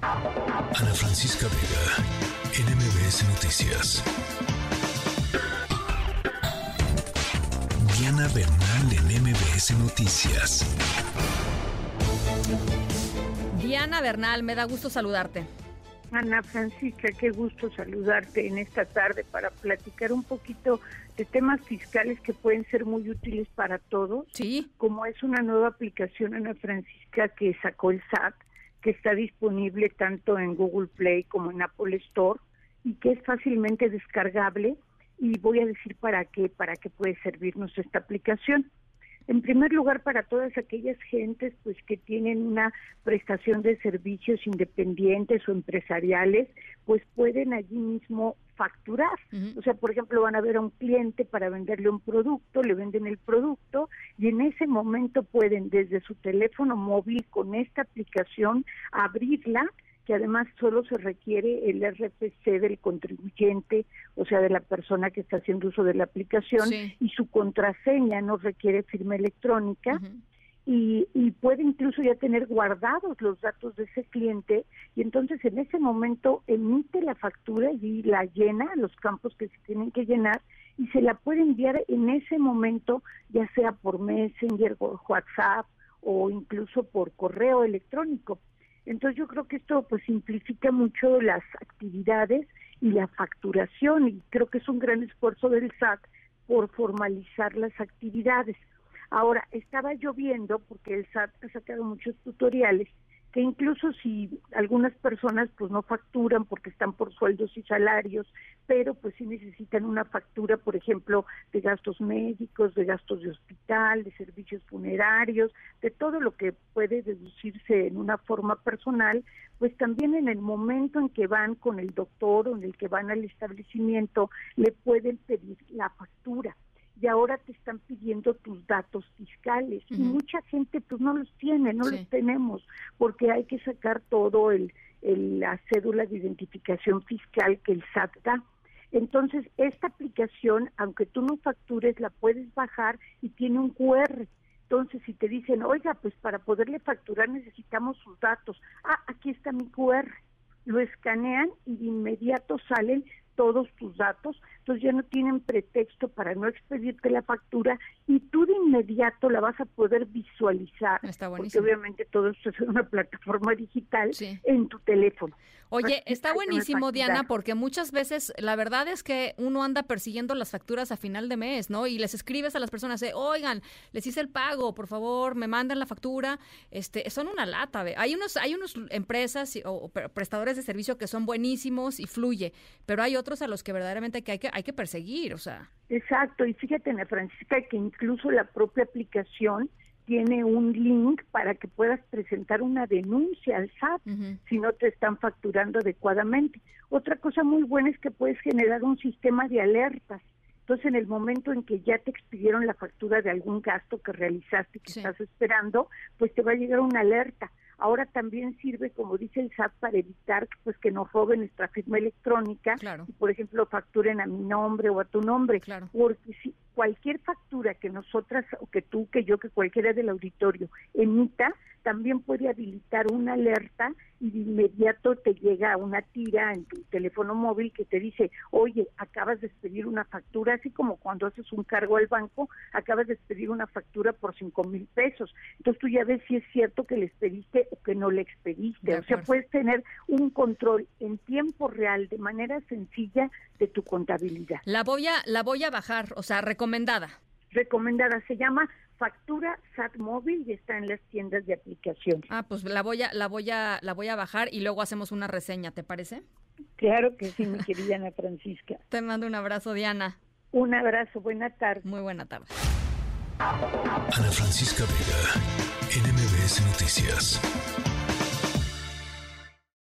Ana Francisca Vega, NMBS Noticias. Diana Bernal en MBS Noticias. Diana Bernal, me da gusto saludarte. Ana Francisca, qué gusto saludarte en esta tarde para platicar un poquito de temas fiscales que pueden ser muy útiles para todos. Sí. Como es una nueva aplicación, Ana Francisca, que sacó el SAT, está disponible tanto en Google Play como en Apple Store y que es fácilmente descargable. Y voy a decir para qué, para qué puede servirnos esta aplicación. En primer lugar, para todas aquellas gentes pues que tienen una prestación de servicios independientes o empresariales, pues pueden allí mismo facturar. O sea, por ejemplo, van a ver a un cliente para venderle un producto, le venden el producto y en ese momento pueden desde su teléfono móvil con esta aplicación abrirla que además solo se requiere el RFC del contribuyente, o sea, de la persona que está haciendo uso de la aplicación, y su contraseña no requiere firma electrónica. Y, y, puede incluso ya tener guardados los datos de ese cliente y entonces en ese momento emite la factura y la llena, los campos que se tienen que llenar y se la puede enviar en ese momento, ya sea por Messenger, por WhatsApp o incluso por correo electrónico. Entonces yo creo que esto pues simplifica mucho las actividades y la facturación y creo que es un gran esfuerzo del SAT por formalizar las actividades. Ahora, estaba yo viendo, porque el SAT ha sacado muchos tutoriales, que incluso si algunas personas pues no facturan porque están por sueldos y salarios, pero pues sí necesitan una factura, por ejemplo, de gastos médicos, de gastos de hospital, de servicios funerarios, de todo lo que puede deducirse en una forma personal, pues también en el momento en que van con el doctor o en el que van al establecimiento, le pueden pedir la factura y ahora te están pidiendo tus datos fiscales y mucha gente pues no los tiene, no los tenemos porque hay que sacar todo el, la cédula de identificación fiscal que el SAT da. Entonces, esta aplicación, aunque tú no factures, la puedes bajar y tiene un QR. Entonces, si te dicen, oiga, pues para poderle facturar necesitamos sus datos. Ah, aquí está mi QR. Lo escanean y de inmediato salen todos tus datos, entonces ya no tienen pretexto para no expedirte la factura y tú inmediato la vas a poder visualizar, está porque obviamente todo esto es una plataforma digital en tu teléfono. Oye, está buenísimo, Diana, porque muchas veces la verdad es que uno anda persiguiendo las facturas a final de mes, ¿no? Y les escribes a las personas, eh, oigan, les hice el pago, por favor, me mandan la factura. Este, son una lata, ¿ve? Hay unos, hay unos empresas o prestadores de servicio que son buenísimos y fluye, pero hay otros a los que verdaderamente hay que, hay que perseguir, o sea. Exacto, y fíjate, Ana Francisca, que incluso la propia aplicación tiene un link para que puedas presentar una denuncia al SAT si no te están facturando adecuadamente. Otra cosa muy buena es que puedes generar un sistema de alertas. Entonces, en el momento en que ya te expidieron la factura de algún gasto que realizaste, que estás esperando, pues te va a llegar una alerta. Ahora también sirve, como dice el SAT, para evitar pues que nos roben nuestra firma electrónica y, por ejemplo, facturen a mi nombre o a tu nombre. Porque si cualquier factura que nosotras, o que tú, que yo, que cualquiera del auditorio emita, también puede habilitar una alerta y de inmediato te llega una tira en tu teléfono móvil que te dice, oye, acabas de expedir una factura, así como cuando haces un cargo al banco, acabas de expedir una factura por cinco mil pesos. Entonces tú ya ves si es cierto que le expediste o que no le expediste. O sea, puedes tener un control en tiempo real, de manera sencilla, de tu contabilidad. La voy a, la voy a bajar, o sea, recomendada. Recomendada, se llama factura SAT móvil y está en las tiendas de aplicación. Ah, pues la voy a la voy a la voy a bajar y luego hacemos una reseña, ¿te parece? Claro que sí, mi querida Ana Francisca. Te mando un abrazo, Diana. Un abrazo, buena tarde. Muy buena tarde. Ana Francisca Vega, NMBS Noticias.